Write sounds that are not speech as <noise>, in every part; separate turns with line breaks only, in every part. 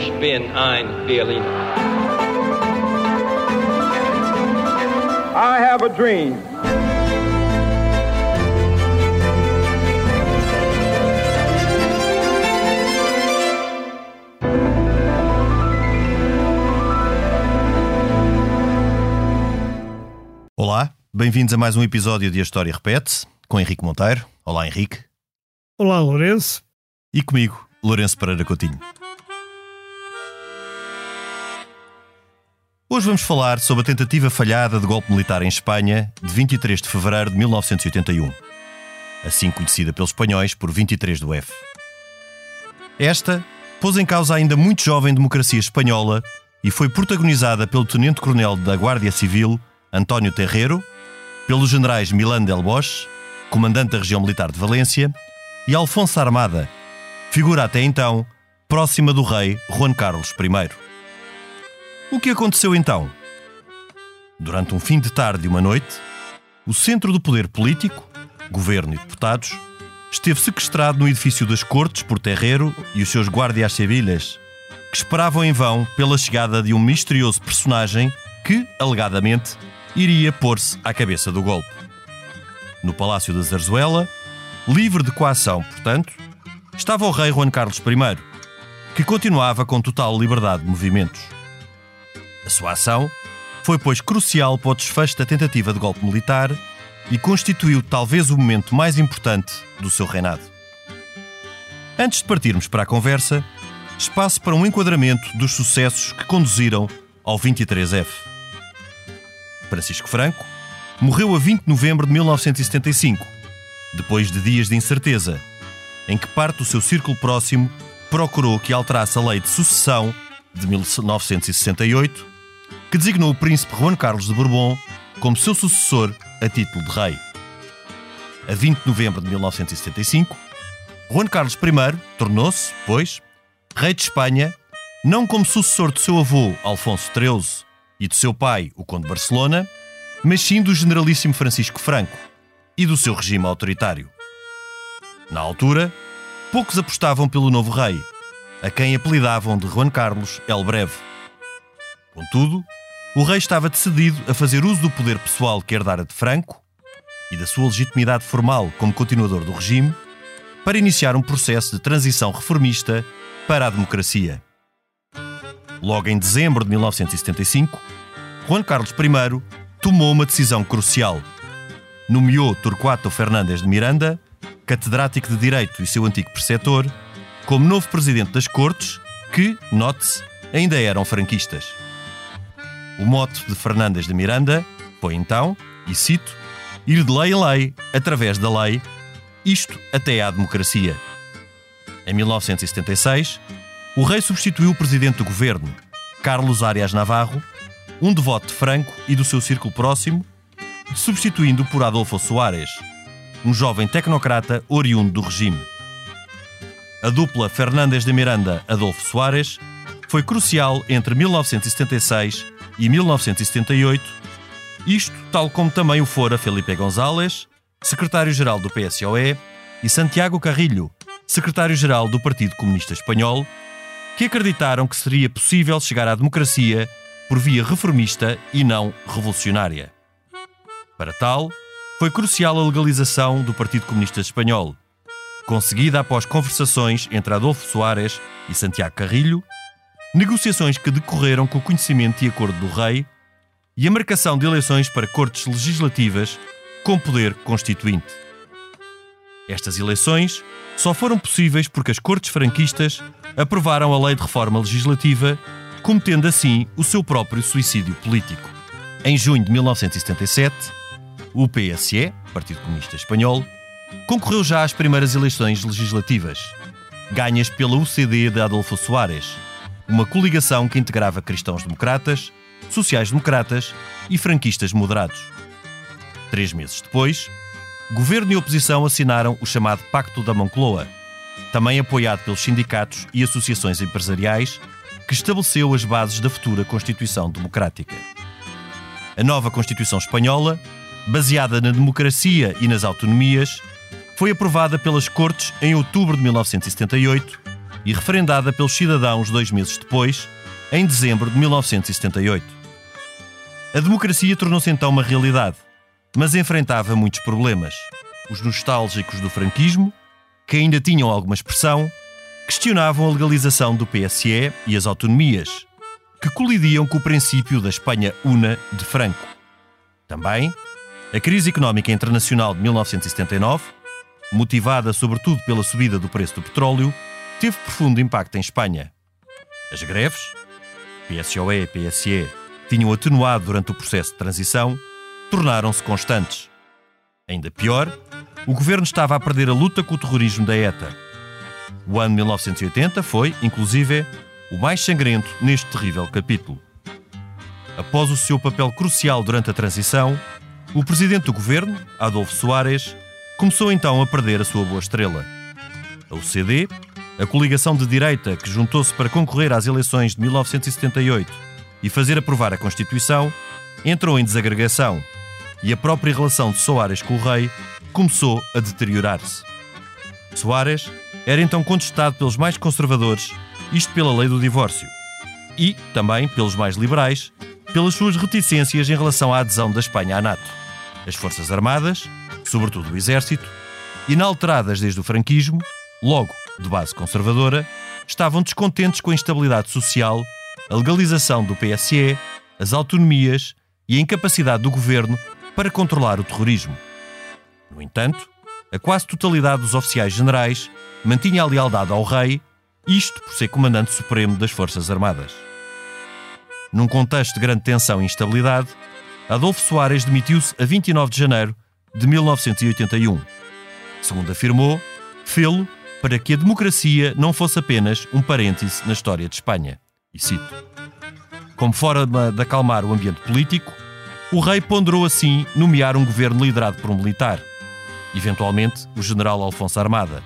Ich bin ein Berliner.
I have a dream.
Olá, bem-vindos a mais um episódio de A História Repete, com Henrique Monteiro. Olá, Henrique.
Olá, Lourenço.
E comigo, Lourenço Pereira Coutinho. Hoje vamos falar sobre a tentativa falhada de golpe militar em Espanha de 23 de fevereiro de 1981, assim conhecida pelos espanhóis por 23 do F. Esta pôs em causa a ainda muito jovem democracia espanhola e foi protagonizada pelo tenente-coronel da Guardia Civil, António Terreiro, pelos generais Milán del Bosch, comandante da região militar de Valência, e Alfonso Armada, figura até então próxima do rei Juan Carlos I. O que aconteceu então? Durante um fim de tarde e uma noite, o centro do poder político, governo e deputados, esteve sequestrado no edifício das Cortes por Terreiro e os seus guardias civiles, que esperavam em vão pela chegada de um misterioso personagem que, alegadamente, iria pôr-se à cabeça do golpe. No Palácio da Zarzuela, livre de coação, portanto, estava o rei Juan Carlos I, que continuava com total liberdade de movimentos. A sua ação foi, pois, crucial para o desfecho da tentativa de golpe militar e constituiu talvez o momento mais importante do seu reinado. Antes de partirmos para a conversa, espaço para um enquadramento dos sucessos que conduziram ao 23F. Francisco Franco morreu a 20 de novembro de 1975, depois de dias de incerteza, em que parte do seu círculo próximo procurou que alterasse a lei de sucessão de 1968, que designou o príncipe Juan Carlos de Bourbon como seu sucessor a título de rei. A 20 de novembro de 1975, Juan Carlos I tornou-se, pois, rei de Espanha, não como sucessor de seu avô Alfonso XIII e de seu pai, o Conde de Barcelona, mas sim do generalíssimo Francisco Franco e do seu regime autoritário. Na altura, poucos apostavam pelo novo rei, a quem apelidavam de Juan Carlos El Breve. Contudo, o rei estava decidido a fazer uso do poder pessoal que herdara de Franco e da sua legitimidade formal como continuador do regime para iniciar um processo de transição reformista para a democracia. Logo em dezembro de 1975, Juan Carlos I tomou uma decisão crucial. Nomeou Torquato Fernandes de Miranda, catedrático de Direito e seu antigo preceptor, como novo presidente das Cortes, que, note-se, ainda eram franquistas. O mote de Fernandes de Miranda foi então, e cito, ir de lei em lei, através da lei, isto até à democracia. Em 1976, o rei substituiu o presidente do governo, Carlos Arias Navarro, um devoto de Franco e do seu círculo próximo, substituindo por Adolfo Soares, um jovem tecnocrata oriundo do regime. A dupla Fernandes de Miranda-Adolfo Soares foi crucial entre 1976 e 1978, isto tal como também o fora Felipe González, secretário-geral do PSOE, e Santiago Carrilho, secretário-geral do Partido Comunista Espanhol, que acreditaram que seria possível chegar à democracia por via reformista e não revolucionária. Para tal, foi crucial a legalização do Partido Comunista Espanhol, conseguida após conversações entre Adolfo Soares e Santiago Carrilho, negociações que decorreram com o conhecimento e acordo do rei e a marcação de eleições para cortes legislativas com poder constituinte. Estas eleições só foram possíveis porque as cortes franquistas aprovaram a lei de reforma legislativa, cometendo assim o seu próprio suicídio político. Em junho de 1977, o PSE, Partido Comunista Espanhol, concorreu já às primeiras eleições legislativas, ganhas pela UCD de Adolfo Soares, uma coligação que integrava cristãos-democratas, sociais-democratas e franquistas moderados. Três meses depois, governo e oposição assinaram o chamado Pacto da Moncloa, também apoiado pelos sindicatos e associações empresariais, que estabeleceu as bases da futura Constituição Democrática. A nova Constituição Espanhola, baseada na democracia e nas autonomias, foi aprovada pelas Cortes em outubro de 1978 e referendada pelos cidadãos dois meses depois, em dezembro de 1978. A democracia tornou-se então uma realidade, mas enfrentava muitos problemas. Os nostálgicos do franquismo, que ainda tinham alguma expressão, questionavam a legalização do PSE e as autonomias, que colidiam com o princípio da Espanha una de Franco. Também, a crise económica internacional de 1979, motivada sobretudo pela subida do preço do petróleo, teve profundo impacto em Espanha. As greves, PSOE e PSE, tinham atenuado durante o processo de transição, tornaram-se constantes. Ainda pior, o governo estava a perder a luta com o terrorismo da ETA. O ano 1980 foi, inclusive, o mais sangrento neste terrível capítulo. Após o seu papel crucial durante a transição, o presidente do governo, Adolfo Soares, começou então a perder a sua boa estrela. A UCD a coligação de direita que juntou-se para concorrer às eleições de 1978 e fazer aprovar a Constituição, entrou em desagregação e a própria relação de Soares com o rei começou a deteriorar-se. Soares era então contestado pelos mais conservadores, isto pela lei do divórcio, e também pelos mais liberais, pelas suas reticências em relação à adesão da Espanha à NATO. As Forças Armadas, sobretudo o Exército, inalteradas desde o franquismo, logo de base conservadora, estavam descontentes com a instabilidade social, a legalização do PSE, as autonomias e a incapacidade do governo para controlar o terrorismo. No entanto, a quase totalidade dos oficiais generais mantinha a lealdade ao rei, isto por ser comandante supremo das Forças Armadas. Num contexto de grande tensão e instabilidade, Adolfo Soares demitiu-se a 29 de janeiro de 1981. Segundo afirmou, fê-lo para que a democracia não fosse apenas um parêntese na história de Espanha. E cito: Como forma de acalmar o ambiente político, o rei ponderou assim nomear um governo liderado por um militar, eventualmente o general Alfonso Armada,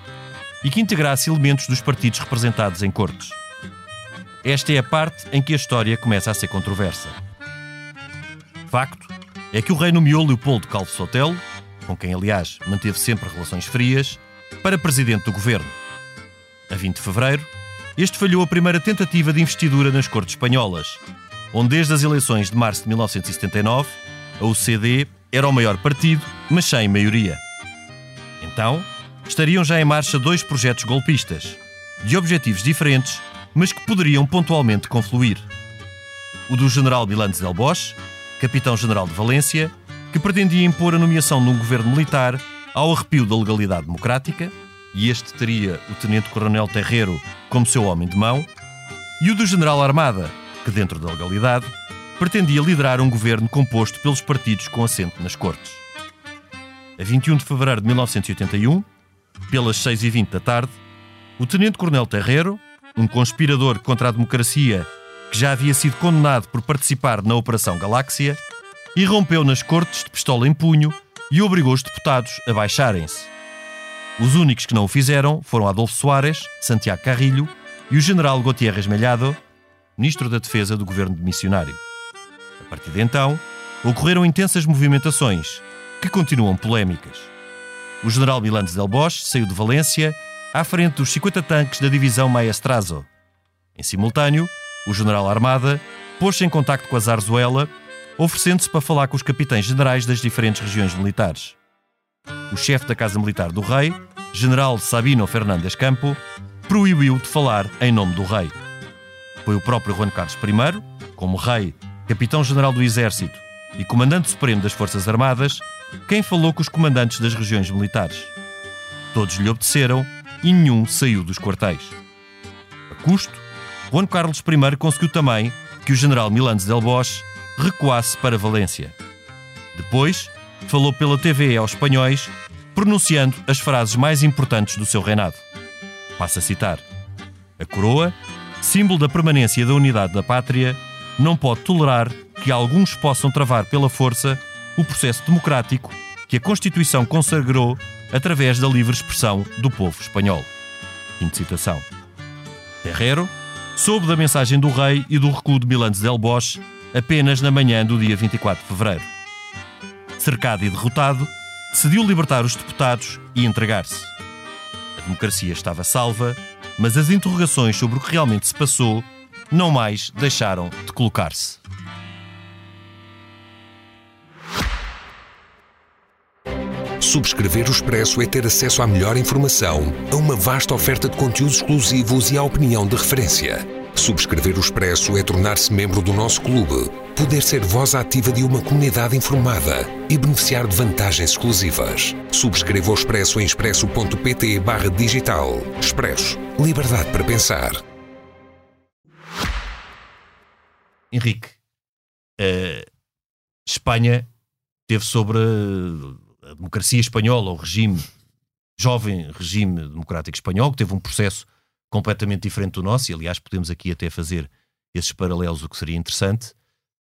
e que integrasse elementos dos partidos representados em cortes. Esta é a parte em que a história começa a ser controversa. Facto é que o rei nomeou Leopoldo Calvo Sotelo, com quem, aliás, manteve sempre relações frias, para presidente do governo. A 20 de fevereiro, este falhou a primeira tentativa de investidura nas Cortes Espanholas, onde desde as eleições de março de 1979, a UCD era o maior partido, mas sem maioria. Então, estariam já em marcha dois projetos golpistas, de objetivos diferentes, mas que poderiam pontualmente confluir. O do general Milanes del Bosch, capitão-general de Valência, que pretendia impor a nomeação de um governo militar ao arrepio da legalidade democrática, e este teria o tenente-coronel Terreiro como seu homem de mão, e o do general Armada, que, dentro da legalidade, pretendia liderar um governo composto pelos partidos com assento nas Cortes. A 21 de fevereiro de 1981, pelas 6h20 da tarde, o tenente-coronel Terreiro, um conspirador contra a democracia que já havia sido condenado por participar na Operação Galáxia, irrompeu nas Cortes de pistola em punho e obrigou os deputados a baixarem-se. Os únicos que não o fizeram foram Adolfo Soares, Santiago Carrilho e o general Gutierrez Mellado, ministro da Defesa do governo de missionário. A partir de então, ocorreram intensas movimentações, que continuam polémicas. O general Milanes del Bosch saiu de Valência à frente dos 50 tanques da divisão Maestrazo. Em simultâneo, o general Armada pôs-se em contacto com a Zarzuela oferecendo-se para falar com os capitães generais das diferentes regiões militares. O chefe da Casa Militar do Rei, general Sabino Fernandes Campo, proibiu de falar em nome do rei. Foi o próprio Juan Carlos I, como rei, capitão-general do Exército e comandante supremo das Forças Armadas, quem falou com os comandantes das regiões militares. Todos lhe obedeceram e nenhum saiu dos quartéis. A custo, Juan Carlos I conseguiu também que o general Milanes del Bosch recuasse para Valência. Depois, falou pela TV aos espanhóis, pronunciando as frases mais importantes do seu reinado. Passa a citar: A coroa, símbolo da permanência da unidade da pátria, não pode tolerar que alguns possam travar pela força o processo democrático que a Constituição consagrou através da livre expressão do povo espanhol. Fim de citação. Terrero soube da mensagem do rei e do recuo de Milanes del Bosch apenas na manhã do dia 24 de fevereiro. Cercado e derrotado, decidiu libertar os deputados e entregar-se. A democracia estava salva mas as interrogações sobre o que realmente se passou não mais deixaram de colocar-se.
Subscrever o Expresso é ter acesso à melhor informação, a uma vasta oferta de conteúdos exclusivos e à opinião de referência. Subscrever o Expresso é tornar-se membro do nosso clube, poder ser voz ativa de uma comunidade informada e beneficiar de vantagens exclusivas. Subscreva o Expresso em expresso.pt barra digital. Expresso. Liberdade para pensar.
Henrique, a Espanha teve sobre a democracia espanhola, o regime, jovem regime democrático espanhol, que teve um processo completamente diferente do nosso, e aliás podemos aqui até fazer esses paralelos, o que seria interessante,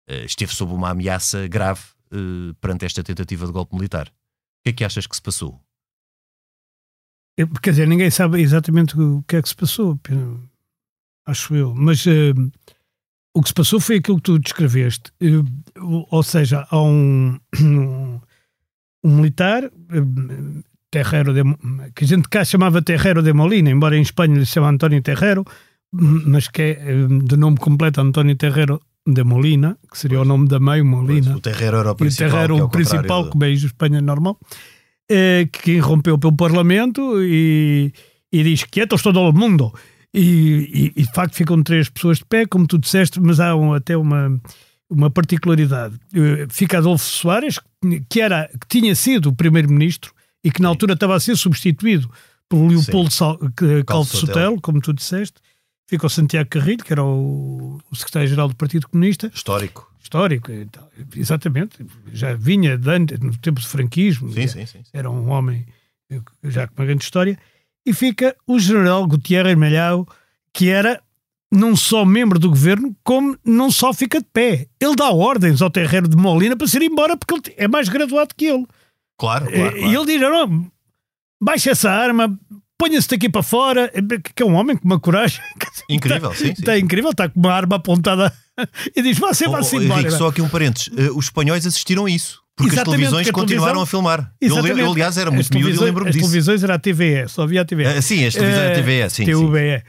uh, esteve sob uma ameaça grave uh, perante esta tentativa de golpe militar. O que é que achas que se passou?
Quer dizer, ninguém sabe exatamente o que é que se passou, acho eu, mas uh, o que se passou foi aquilo que tu descreveste, ou seja, há um, <clears throat> um militar, Terreiro de, que a gente cá chamava Terreiro de Molina, embora em Espanha lhe chama António Terreiro, mas que é de nome completo António Terreiro de Molina, que seria pois. o nome da mãe, Molina.
Pois, o Terreiro era o principal.
o Terreiro,
que é
o principal, que veio de Espanha normal, é, que irrompeu pelo Parlamento e, e diz: Quieto todo o mundo. E, e, e, de facto ficam três pessoas de pé, como tu disseste, mas há um, até uma, uma particularidade. Eh, fica Adolfo Soares, que, era, que tinha sido o primeiro-ministro e que na altura estava a ser substituído por Leopoldo Sal, Calvo Sotelo, como tu disseste. Fica o Santiago Carrilho, que era o, o secretário-geral do Partido Comunista.
Histórico.
Histórico, exatamente. Já vinha de antes, no tempo do franquismo.
Sim, sim, sim, sim.
Era um homem eh, já com uma grande história. E fica o general Gutierrez Melhau, que era não só membro do governo, como não só fica de pé. Ele dá ordens ao terreiro de Molina para se ir embora porque ele é mais graduado que ele.
Claro, claro. claro.
E ele diz: não, baixa essa arma, ponha-se daqui para fora. Que é um homem com uma coragem. <laughs>
Incrível, sim, sim.
Está incrível, está com uma arma apontada <laughs> e diz: vá-se, vá-se embora.
Henrique, só aqui um parênteses: uh, os espanhóis assistiram a isso. Porque Exatamente, as televisões continuaram a filmar. Eu, eu, aliás, era muito miúdo e lembro-me disso.
As televisões era a TVE, só havia a TVE. Uh,
sim, as televisões uh, a TVE, sim.
TVE.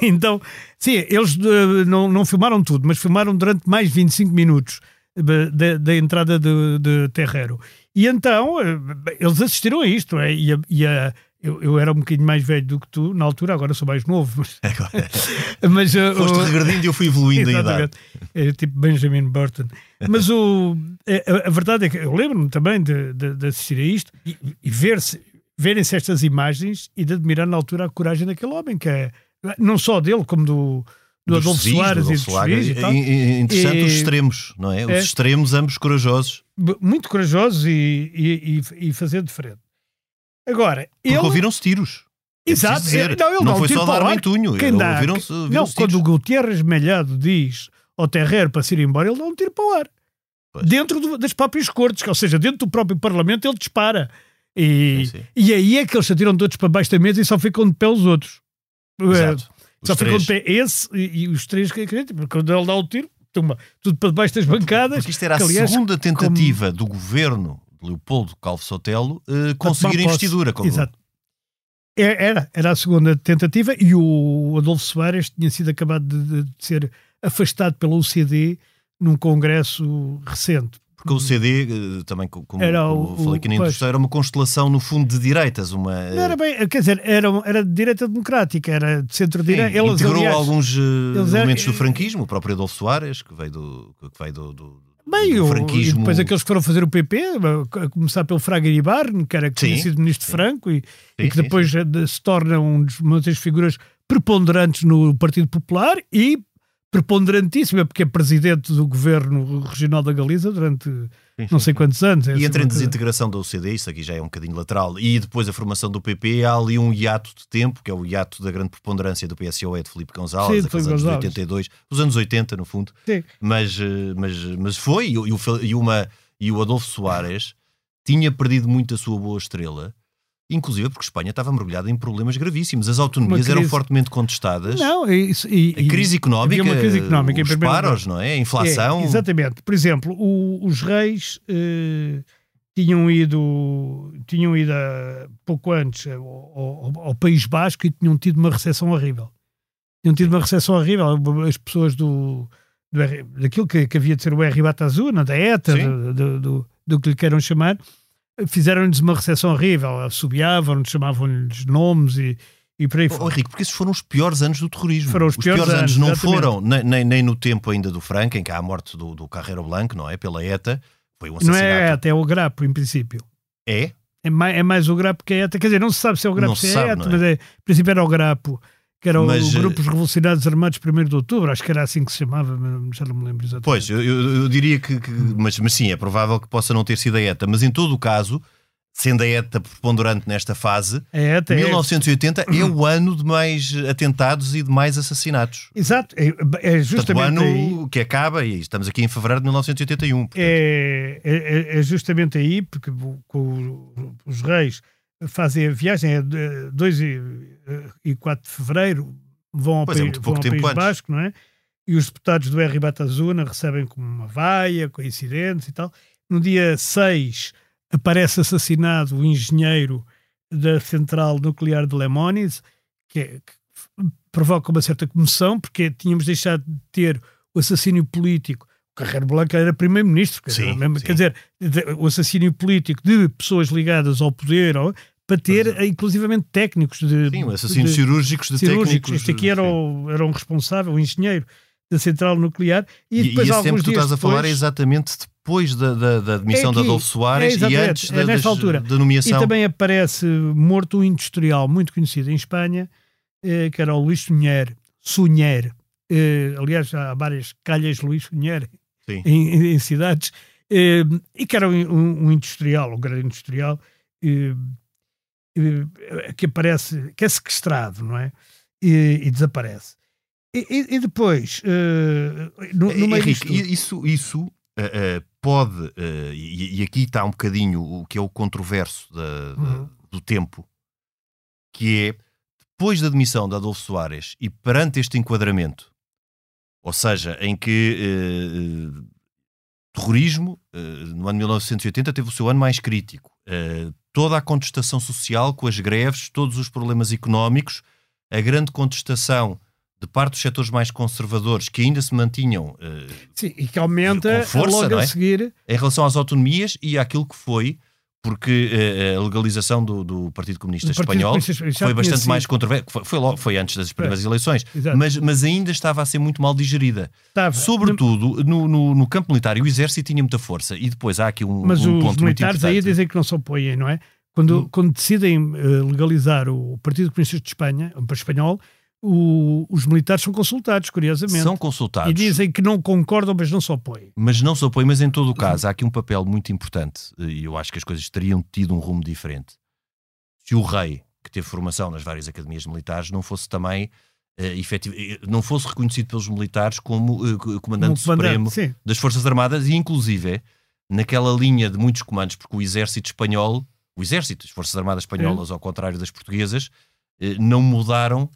<laughs> então, sim, eles uh, não, não filmaram tudo, mas filmaram durante mais 25 minutos da, da entrada de, de Terreiro. E então, uh, eles assistiram a isto, é? e, a, e a, eu, eu, era um bocadinho mais velho do que tu na altura, agora sou mais novo. Mas, <laughs> <laughs>
mas uh, Foste regredindo e eu fui evoluindo em idade.
É tipo Benjamin Burton. Mas o, a, a verdade é que eu lembro-me também de, de, de, assistir a isto e, e ver-se verem-se estas imagens e de admirar na altura a coragem daquele homem, que é não só dele, como do, do Adolfo Soares, do Adolfo Soares e,
e Interessante e, os extremos, não é? Os é, extremos, ambos corajosos.
Muito corajosos e, e, e fazer de frente. Agora,
Porque ele... ouviram-se tiros.
É Exato,
dizer, não, não foi só dar mentunho.
Quem dá, ouviram -se, ouviram não, quando o Gutierrez Malhado diz ao Terreiro para se ir embora, ele dá um tiro para o ar. Pois. Dentro do, das próprias cortes, ou seja, dentro do próprio Parlamento, ele dispara. E, sim, sim. e aí é que eles se atiram todos para baixo da mesa e só ficam de pé os outros.
Exato.
Só ficou de pé esse e, e os três que acreditam, quando ele dá o tiro, toma tudo para debaixo das bancadas.
Porque isto era a aliás, segunda tentativa como... do governo de Leopoldo Calvo Sotelo uh, conseguir a investidura. Como...
Exato. É, era, era a segunda tentativa e o Adolfo Soares tinha sido acabado de, de ser afastado pela UCD num congresso recente.
Porque o CD, eh, também como, era o, como falei aqui na introdução, era uma constelação no fundo de direitas. Uma...
Não era bem, quer dizer, era, era de direita democrática, era de centro-direita.
Integrou aliás, alguns eh, elementos do franquismo, o próprio Adolfo Soares, que veio do, que veio do, do
Bem, o, e depois aqueles que foram fazer o PP, a começar pelo Fraga Iribarne, que era que sim, tinha sido ministro sim. Franco e, sim, e que depois se torna um uma das figuras preponderantes no Partido Popular e preponderantíssima, porque é presidente do governo regional da Galiza durante sim, não sei sim. quantos anos.
É e entre a desintegração da OCDE, isso aqui já é um bocadinho lateral, e depois a formação do PP, há ali um hiato de tempo, que é o hiato da grande preponderância do PSOE de Felipe Gonzalez, sim, aqueles anos Gonzalez. 82, os anos 80 no fundo, mas, eh, mas, mas foi, e, o, e, uma, e o Adolfo Soares tinha perdido muito a sua boa estrela, inclusive porque Espanha estava mergulhada em problemas gravíssimos. As autonomias crise... eram fortemente contestadas.
Não, isso, e,
a crise económica, uma crise económica os paros, não é? A inflação.
É, exatamente. Por exemplo, o, os reis... Eh, tinham ido, tinham ido a, pouco antes ao, ao, ao, País Basco e tinham tido uma recepção horrível. Tinham tido uma recepção horrível. As pessoas do, do daquilo que, que, havia de ser o R. Batazuna, da ETA, do, do, do, do, que lhe queiram chamar, fizeram-lhes uma recepção horrível. Assobiavam-nos, chamavam-lhes nomes e, e por aí
oh, Henrique, porque esses foram os piores anos do terrorismo.
Foram os,
os
piores,
piores, anos,
não
exatamente. foram nem, nem, nem, no tempo ainda do Franco, em que há a morte do, do Carreiro Blanco, não é? Pela ETA, foi um assassinato.
Não é ETA, é o Grapo, em princípio.
É?
É mais, é mais o Grapo que a ETA. Quer dizer, não se sabe se é o Grapo ou se é a ETA, é? mas é, em princípio era o Grapo, que era mas, o eh, Grupos Revolucionários Armados 1 de Outubro, acho que era assim que se chamava, já não me lembro exatamente.
Pois, eu, eu, diria que, que mas, mas sim, é provável que possa não ter sido a ETA, mas em todo o caso sendo a ETA preponderante nesta fase,
a ETA
1980 é... é... o <coughs> ano de mais atentados e de mais assassinatos.
Exato, é, é justamente
Portanto, o
ano
aí... que acaba, e estamos aqui em fevereiro de 1981.
É, é, é, justamente aí, porque com os reis fazem a viagem, é 2 e 4 de fevereiro, vão ao,
pois
país,
é,
vão ao
país
Basco, não é? E os deputados do R. Batazuna recebem como uma vaia, coincidentes e tal. No dia 6 aparece assassinado o engenheiro da central nuclear de Lemonis, que, é, que provoca uma certa comoção, porque tínhamos deixado de ter o assassínio político. Carreiro Blanco era primeiro-ministro, quer, quer, dizer, o assassínio político de pessoas ligadas ao poder, para ter, é. inclusivamente, técnicos de.
Sim, assassinos de, cirúrgicos de
cirúrgicos.
técnicos.
Este aqui era o, era um responsável, um engenheiro da central nuclear. E,
e
depois,
e esse tempo que tu estás
depois,
a falar é exatamente depois da, da, da admissão é aqui, de Adolfo Soares
é
e antes
é
da,
altura.
da nomeação.
E também aparece morto um industrial muito conhecido em Espanha, eh, que era o Luís Sunher. Sunher. Eh, aliás, há várias calhas Luís Sunher em, em, cidades. Eh, e que era um, um, industrial, um grande industrial, eh, eh, que aparece, que é sequestrado, não é? E, e desaparece. E, e, depois, uh, no, no meio
Henrique, isso, isso uh, uh, pode, e, e, aqui está um bocadinho o que é o controverso da, uhum. do tempo, que é depois da admissão de Adolfo Soares e perante este enquadramento, ou seja, em que terrorismo, no ano de 1980, teve o seu ano mais crítico. toda a contestação social com as greves, todos os problemas económicos, a grande contestação de parte dos setores mais conservadores que ainda se mantinham
Sim, e que aumenta força, logo é? a seguir
em relação às autonomias e àquilo que foi porque uh, a legalização do, do Partido Comunista do Espanhol Partido Comunista, foi bastante mais controversa. Foi, foi, logo, foi antes das primeiras é, eleições, mas, mas ainda estava a ser muito mal digerida. Estava. Sobretudo no, no, no, campo militar. O exército tinha muita força. E depois há aqui um,
mas
um ponto
muito importante. Mas os militares aí dizem que não se opõem, não é? Quando, hum. quando decidem uh, legalizar o Partido Comunista de Espanha, o espanhol, o, os militares são consultados, curiosamente.
São consultados.
E dizem que não concordam, mas não se opõem.
Mas não se opõem, mas em todo o caso há aqui um papel muito importante e eu acho que as coisas teriam tido um rumo diferente. Se o rei, que teve formação nas várias academias militares, não fosse também uh, efetivo, eh, não fosse reconhecido pelos militares como uh, comandante, comandante supremo sim. das Forças Armadas e inclusive naquela linha de muitos comandos, porque o exército espanhol, o exército, as Forças Armadas espanholas, é. ao contrário das portuguesas, não mudaram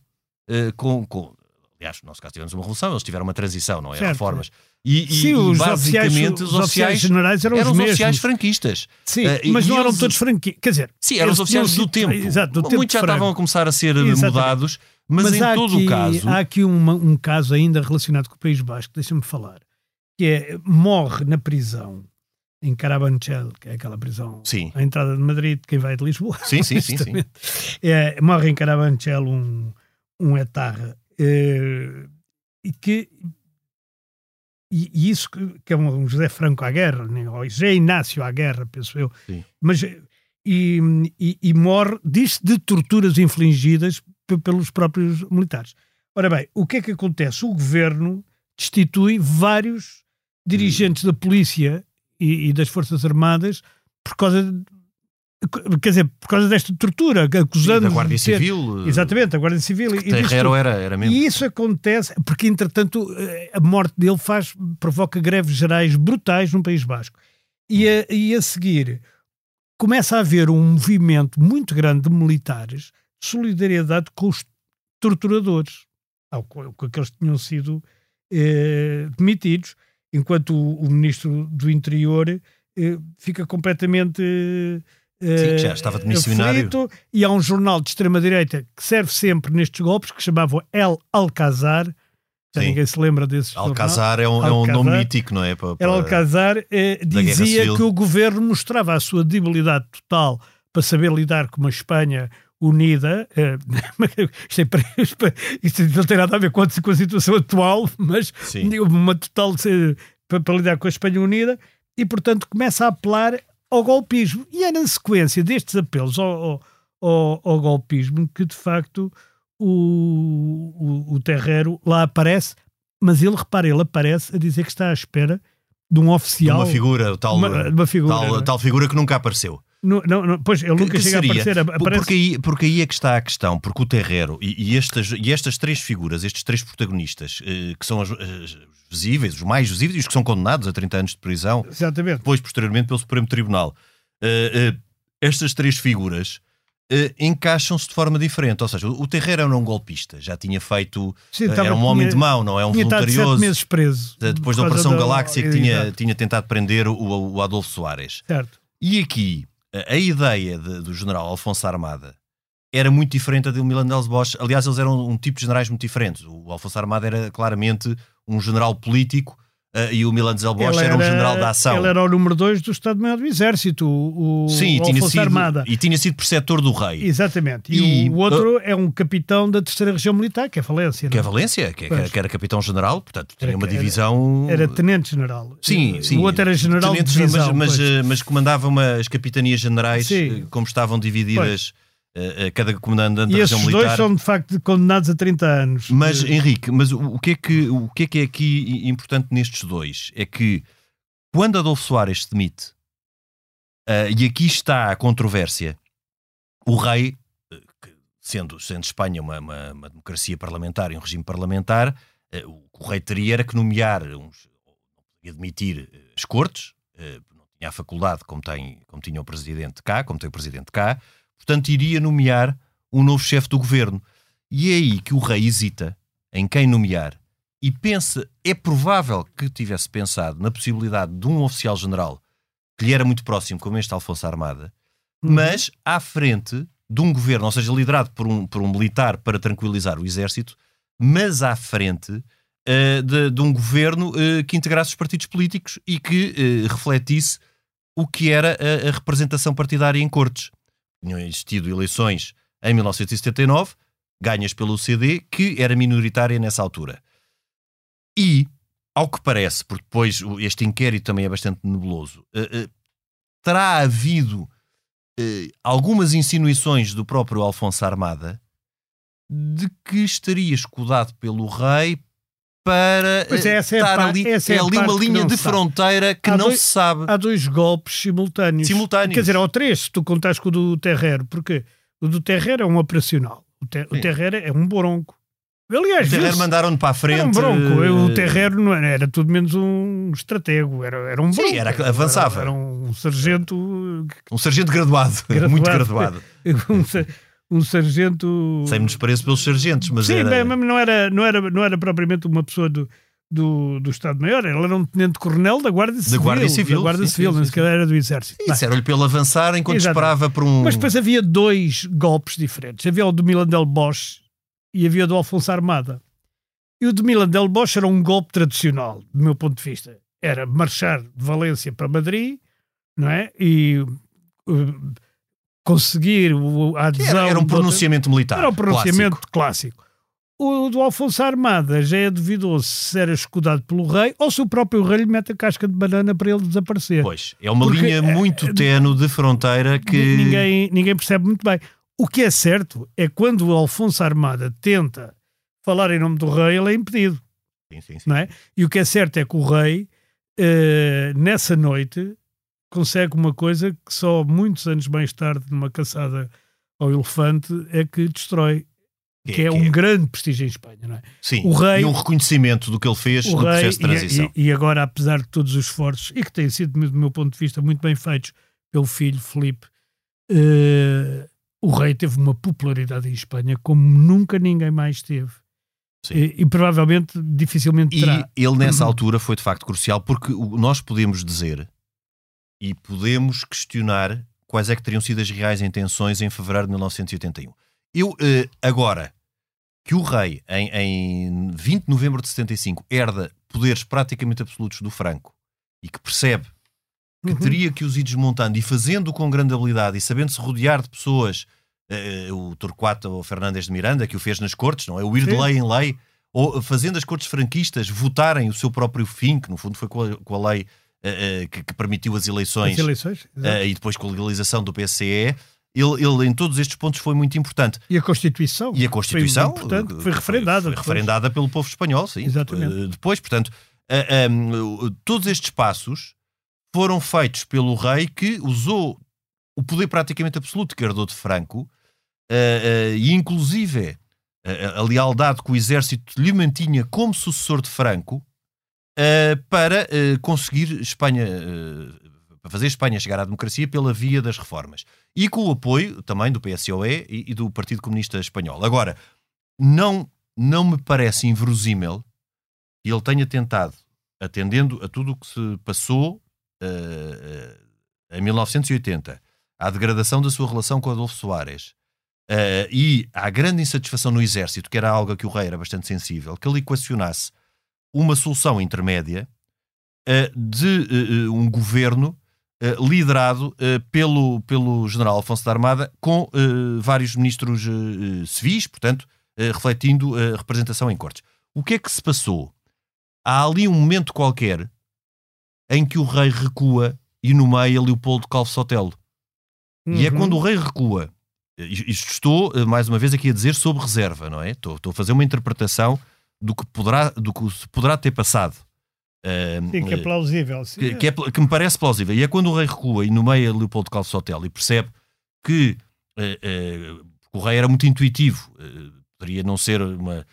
uh, com, com, Aliás, no nosso caso tivemos uma revolução, eles tiveram uma transição, não é? Certo. Reformas. E,
Sim, e, os basicamente
oficiais, os oficiais generais eram, eram os, os oficiais franquistas.
Sim, uh, mas não eram todos franquistas. Quer dizer,
sim, eram os oficiais do tempo.
Exato, do
Muitos já estavam a começar a ser eh, Exatamente. mudados, mas, mas em todo
aqui,
o caso.
Há aqui uma, um caso ainda relacionado com o País Basco, deixa-me falar, que é morre na prisão em Carabanchel, que é aquela prisão
sim.
à entrada de Madrid, quem vai de Lisboa.
Sim, sim, sim. sim. <laughs>
É, morre em Carabanchel um um etarra uh, e que e, e, isso que é um José Franco à guerra, né? ou José Inácio à guerra, penso eu,
Sim.
mas e, e, e morre, diz de torturas infligidas pelos próprios militares. Ora bem, o que é que acontece? O governo destitui vários dirigentes da polícia e, e das Forças Armadas por causa de, quer dizer, por causa desta tortura, acusando.
da Guardia ter... Civil.
Eh, Exatamente, a Guardia Civil.
E Terreiro era, era mesmo.
E isso acontece porque, entretanto, eh, a morte dele faz, provoca greves gerais brutais no País Basco. E a, e a seguir começa a haver um movimento muito grande de militares de solidariedade com os torturadores, com aqueles que tinham sido eh, demitidos, enquanto o, o ministro do Interior eh, fica completamente. eh,
Sim, já estava de missionário.
aflito, e há um jornal de extrema-direita que serve sempre nestes golpes que chamava El Alcazar. Já
Sim.
ninguém se lembra desse jornal.
Alcazar é um, é um
Alcazar.
nome mítico, não é? Para,
El
para-
Alcazar eh, dizia que o governo mostrava a sua debilidade total para saber lidar com uma Espanha unida. eh, <laughs> isto, é, para- <laughs> isto não tem nada a ver com a, com a situação atual, mas
Sim.
uma total eh, para, para lidar com a Espanha unida e, portanto, começa a apelar ao golpismo. E é na sequência destes apelos ao, ao, ao- golpismo que, de facto, o, o, o Terreiro lá aparece, mas ele, repara, ele aparece a dizer que está à espera de um oficial.
uma figura, tal,
Uma- de uma figura,
tal,
é?
tal figura que nunca apareceu.
Não, não, não, pois, ele nunca
Que
chega
seria?
a aparecer. Aparece,
Porque, aí, porque aí é que está a questão, porque o Terreiro e, e estas, e estas três figuras, estes três protagonistas, eh, que são as- as- os visíveis, os mais visíveis e os que são condenados a 30 anos de prisão,
Exatamente.
depois, posteriormente, pelo Supremo Tribunal, eh, eh, estas três figuras eh, encaixam-se de forma diferente. Ou seja, o, o Terreiro era um golpista, já tinha feito.
Sim,
eh, era um homem
tinha-
de mão, não é um
sete
voluntarioso.
meses preso.
Eh, Depois da Operação Galáxia, que tinha, tinha tentado prender o, o Adolfo Soares.
Certo.
E aqui, a, ideia de- do general Alfonso Armada era muito diferente da de Milandes Bosch. Aliás, eles eram um tipo de generais muito diferentes. O Alfonso Armada era claramente um general político eh, e o Milandes Bosch
Ele
era, um general da ação.
Ele era o número 2 do Estado-Maior do Exército, o, o
Sim, tinha, sido,
Armada.
e tinha sido preceptor do rei.
Exatamente. E,
E-
o outro é um capitão da terceira região militar, que é Valência.
Que é
não
Valência, que,
Pois.
que era capitão-general, portanto, tinha
Era-
uma
era-
divisão.
Era tenente-general.
Sim, sim.
O outro era general
Tenentes,
de divisão.
mas, mas,
pois.
eh, mas comandava as capitanias generais,
Sim.
eh, como estavam divididas, eh, eh, cada comandante
e
da
esses
região
dois
militar.
são, de facto, condenados a 30 anos.
Mas,
Eh,
Henrique, mas o que, é que, o que é que é aqui importante nestes dois? É que quando Adolfo Soares se demite, ah, e aqui está a controvérsia, o rei, eh, sendo, sendo Espanha uma, uma- uma democracia parlamentar e um regime parlamentar, eh, o que o rei teria era que nomear uns, eh, as cortes, eh, não tinha a faculdade como, tem, como tinha o presidente cá, como tem o presidente cá, portanto iria nomear um novo chefe do governo. E é aí que o rei hesita em quem nomear e pensa, é provável que tivesse pensado na possibilidade de um oficial-general que lhe era muito próximo, como este Alfonso Armada,
Uhum.
mas à frente de um governo, ou seja, liderado por um, por um militar para tranquilizar o exército, mas à frente eh, de, de um governo eh, que integrasse os partidos políticos e que eh, refletisse o que era a, a representação partidária em cortes. Tinham existido eleições em 1979, ganhas pelo CD, que era minoritária nessa altura. E, ao que parece, porque depois este inquérito também é bastante nebuloso, eh, eh, terá havido eh, algumas insinuações do próprio Alfonso Armada de que estaria escudado pelo rei para
Pois é,
eh,
essa é a
estar
par-
ali,
essa é
é ali uma linha de
sabe.
fronteira que
Há
não
dois-
se sabe.
Há dois golpes simultâneos.
Simultâneos.
Quer dizer, há três, se tu contares com o do Terreiro, porque o do Terreiro é um operacional. O, te, o
Sim.
Terreiro é um bronco. Aliás,
O Terreiro mandaram-no para a frente.
Era um bronco.
eh,
O Terreiro não era, era tudo menos um estratego. Era, era um
Sim,
bronco.
era- avançava.
Era, um sargento.
Um sargento graduado,
Graduado. <laughs>
muito graduado. <laughs>
Um, um sargento.
Sem menospreço pelos sargentos, mas
Sim,
era...
bem, mas não era, não, era, não era propriamente uma pessoa do, do, do Estado-Maior. Ele era um tenente-coronel da Guarda Civil.
Guarda Civil,
Da Guarda
sim,
Civil,
sim,
nem
sim,
sequer era do Exército.
Disseram-lhe pelo avançar enquanto
Exato.
esperava por um...
Mas depois havia dois golpes diferentes. Havia o do Milandel Bosch e havia o do Alfonso Armada. E o de Milandel Bosch era um golpe tradicional, do meu ponto de vista. Era marchar de Valência para Madrid, não é? E uh, conseguir o- a adesão...
Era, era um pronunciamento militar.
Era um pronunciamento
clássico.
clássico. O do Alfonso Armada já é duvidoso se era escudado pelo rei ou se o próprio rei lhe mete a casca de banana para ele desaparecer.
Pois, é uma
Porque,
linha
eh,
muito tenue de fronteira que...
Ni- Ninguém, ninguém percebe muito bem. O que é certo é que quando o Alfonso Armada tenta falar em nome do rei, ele é impedido,
Sim, sim, sim.
não é? E o que é certo é que o rei, eh, nessa noite, consegue uma coisa que só muitos anos mais tarde, numa caçada ao elefante, é que destrói, que, é, um grande prestígio em Espanha, não é?
Sim,
o rei-
e um reconhecimento do que ele fez no processo de transição.
e, e- e agora, apesar de todos os esforços, e que têm sido, do meu ponto de vista, muito bem feitos pelo filho Felipe, eh, o rei teve uma popularidade em Espanha como nunca ninguém mais teve. E, e provavelmente dificilmente
E
terá.
ele, nessa <clears throat> altura, foi de facto crucial porque nós podemos dizer e podemos questionar quais é que teriam sido as reais intenções em fevereiro de 1981. Eu, eh, agora, que o rei, em, em 20 de novembro de 75, herda poderes praticamente absolutos do Franco e que percebe que
Uhum.
teria que os ir desmontando e fazendo com grande habilidade e sabendo-se rodear de pessoas, eh, o Torquato ou Fernandes de Miranda, que o fez nas cortes, não é? O ir de lei em lei, ou fazendo as cortes franquistas votarem o seu próprio fim, que no fundo foi com a, com a lei que, que permitiu as eleições
As eleições.
eh, e depois com a legalização do PCE, ele, ele em todos estes pontos foi muito importante.
E a Constituição.
E a Constituição
Foi, importante,
eh,
foi referendada.
foi referendada pelo povo espanhol, sim.
Exatamente.
Eh, Depois, portanto, eh, eh, todos estes passos foram feitos pelo rei que usou o poder praticamente absoluto que herdou de Franco eh, eh, e, inclusive, eh, a lealdade que o exército lhe mantinha como sucessor de Franco eh, para eh, conseguir Espanha, eh, para fazer Espanha chegar à democracia pela via das reformas. E com o apoio também do PSOE e, e do Partido Comunista Espanhol. Agora, não, não me parece inverosímil que ele tenha tentado, atendendo a tudo o que se passou em 1980, à degradação da sua relação com Adolfo Soares eh, e à grande insatisfação no exército, que era algo a que o rei era bastante sensível, que ele equacionasse uma solução intermédia eh, de eh, eh, um governo liderado pelo, pelo general Alfonso da Armada com vários ministros civis, portanto, refletindo a representação em cortes. O que é que se passou? Há ali um momento qualquer em que o rei recua e nomeia Leopoldo Calvo Sotelo. E é
Uhum.
quando o rei recua. Isto estou, mais uma vez, aqui a dizer sob reserva, não é? Estou, estou a fazer uma interpretação do que poderá, do que se poderá ter passado.
Sim, que é
eh,
plausível. sim.
que, que é que me parece plausível. E é quando o rei recua e nomeia Leopoldo Calvo Sotelo e percebe que eh, eh, o rei era muito intuitivo, poderia não ser uma,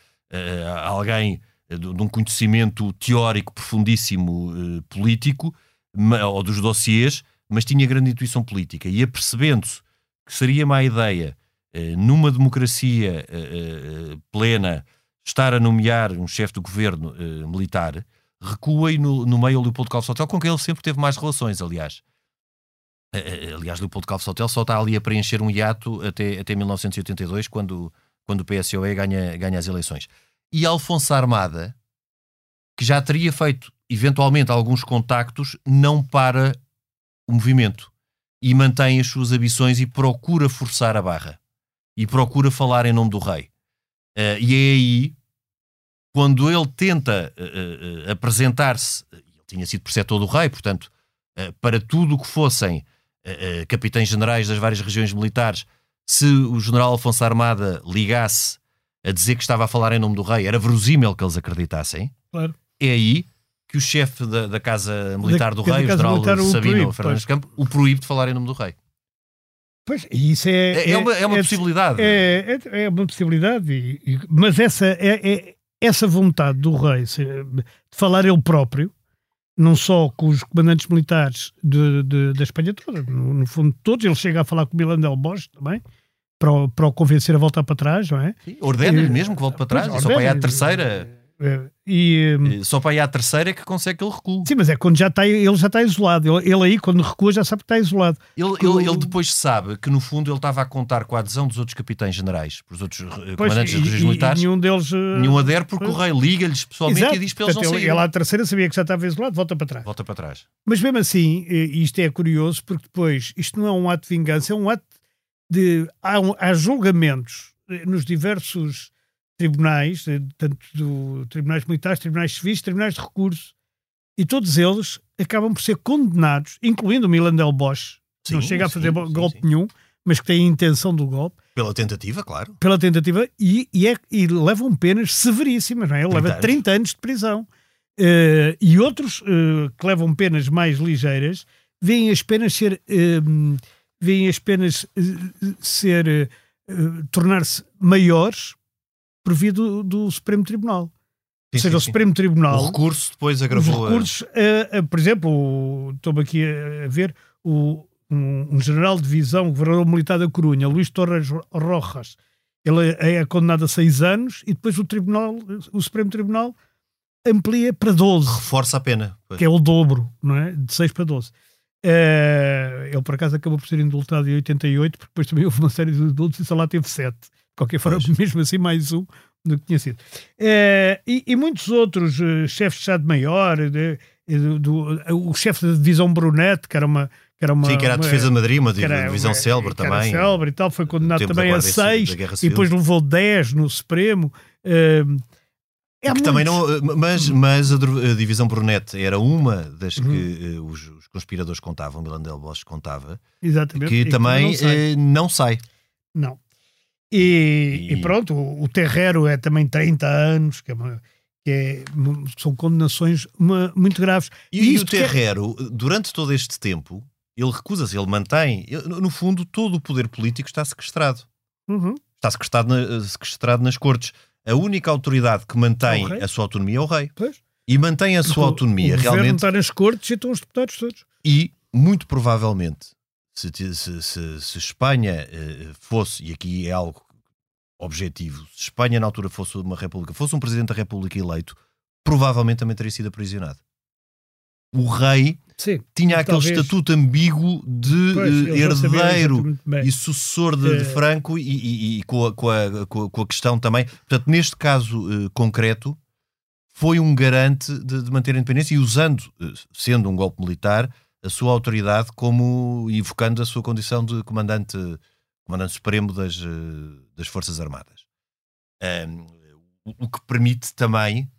alguém de, um conhecimento teórico profundíssimo político ou dos dossiês, mas tinha grande intuição política. E apercebendo-se que seria má ideia, numa democracia plena, estar a nomear um chefe do governo eh, militar, recua e no, no meio Leopoldo Calvo Sotelo, com quem ele sempre teve mais relações, aliás. Eh, Aliás, Leopoldo Calvo Sotelo só está ali a preencher um hiato até, até 1982, quando, quando o PSOE ganha, ganha as eleições. E Alfonso Armada, que já teria feito eventualmente alguns contactos, não para o movimento e mantém as suas ambições e procura forçar a barra e procura falar em nome do rei. Eh, e é aí quando ele tenta eh, eh, apresentar-se, ele tinha sido preceptor do rei, portanto, para tudo o que fossem capitães generais das várias regiões militares, se o general Alfonso Armada ligasse a dizer que estava a falar em nome do rei, era verosímil que eles acreditassem.
Claro.
É aí que o chefe da, da Casa Militar do
da
Rei, o general
Militar, o
Sabino
proíbe,
Fernandes
pois.
Campo, o proíbe de falar em nome do rei.
Pois, isso é,
É, é uma, é uma possibilidade.
É, é, é uma possibilidade, e- e- mas essa, é, é- essa vontade do rei se- de falar ele próprio, não só com os comandantes militares de, de- da Espanha toda, no, no fundo todos, ele chega a falar com o Milan del Bosch também, para o, para o convencer a voltar para trás, não é?
Ordena-lhe mesmo que volte para trás.
Pois,
e só para aí à terceira.
E, hum,
eh, Só para aí à terceira é que consegue que ele recue.
sim, mas é quando já está, ele já está isolado. Ele, ele aí, quando recua, já sabe que está isolado.
Ele, ele,
o-
ele depois sabe que, no fundo, ele estava a contar com a adesão dos outros capitães generais, os outros eh,
Pois,
comandantes
e- e- e
militares.
nenhum deles. eh,
Nenhum adere porque o
pois.
rei liga-lhes pessoalmente
Exato.
e diz para eles não
Portanto, ele,
saírem.
ele à terceira sabia que já estava isolado, volta para trás.
Volta para trás.
Mas mesmo assim, eh, isto é curioso porque depois isto não é um ato de vingança, é um ato de. Há, há julgamentos nos diversos tribunais, eh, tanto do tribunais militares, tribunais civis, tribunais de recurso, e todos eles acabam por ser condenados, incluindo o Milan Del Bosch, que não
Sim,
chega a fazer
sim,
golpe
sim.
nenhum, mas que tem a intenção do golpe,
Pela tentativa, claro.
pela tentativa, e, e, é- e levam penas severíssimas, não é? Ele
30
leva
anos.
30 anos de prisão. Eh, e outros eh, que levam penas mais ligeiras veem as penas ser eh, veem as penas ser tornar-se maiores por via do, do Supremo Tribunal.
Sim, Ou
seja,
sim,
o Supremo Tribunal.
O recurso depois agravou. Os
recursos, a... A, a, por exemplo, estou-me aqui a, ver, o, um, um, general de divisão, governador militar da Corunha, Luís Torres Rojas, ele é, é condenado a seis anos e depois o Tribunal, o Supremo Tribunal amplia para 12.
Reforça a pena. Pois.
Que é o dobro, não é? De 6 para 12. Uh, eh, ele, por acaso, acabou por ser indultado em 88, porque depois também houve uma série de indultos e só lá teve 7 qualquer forma, pois. mesmo assim, mais um do que tinha sido. Uh, e, e, muitos outros uh, chefes de Estado-Maior, o chefe da divisão Brunet, que era uma. Que era uma
Sim, que era a defesa de Madrid, uma divisão uma, célebre também.
célebre e tal, foi condenado também a seis e depois levou 10 no Supremo. Uh,
é que também não, mas, mas a, divisão Brunet era uma das que uhum. uh, os, os, conspiradores contavam, Milandel Bosch contava,
Exatamente.
que e também que não, sai. Uh, não sai.
Não. E, e... e, pronto, o, o Terrero é também 30 anos, que, é uma, que é, são condenações uma, muito graves.
E, e o Terrero, é... durante todo este tempo, ele recusa-se, ele mantém, no fundo, todo o poder político está sequestrado.
Uhum.
Está sequestrado, na, sequestrado nas cortes a única autoridade que mantém é a sua autonomia é o rei.
Pois.
E mantém a sua o, autonomia
o
realmente.
está nas cortes e estão os deputados todos.
E, muito provavelmente, se, se, se, se Espanha eh, fosse, e aqui é algo objetivo, se Espanha na altura fosse uma república, fosse um presidente da república eleito, provavelmente também teria sido aprisionado. O rei
Sim,
tinha aquele talvez. estatuto ambíguo de pois, uh, herdeiro e sucessor de, é. de Franco e, e, e com, a, com, a, com, a, questão também. Portanto, neste caso uh, concreto, foi um garante de, de, manter a independência e usando, uh, sendo um golpe militar, a sua autoridade como invocando a sua condição de comandante, comandante supremo das, das Forças Armadas. Um, o que permite também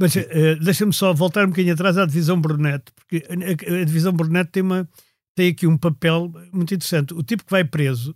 mas uh, deixa-me só voltar um bocadinho atrás à divisão Brunet, porque a, a, divisão Brunet tem, uma, tem aqui um papel muito interessante. O tipo que vai preso,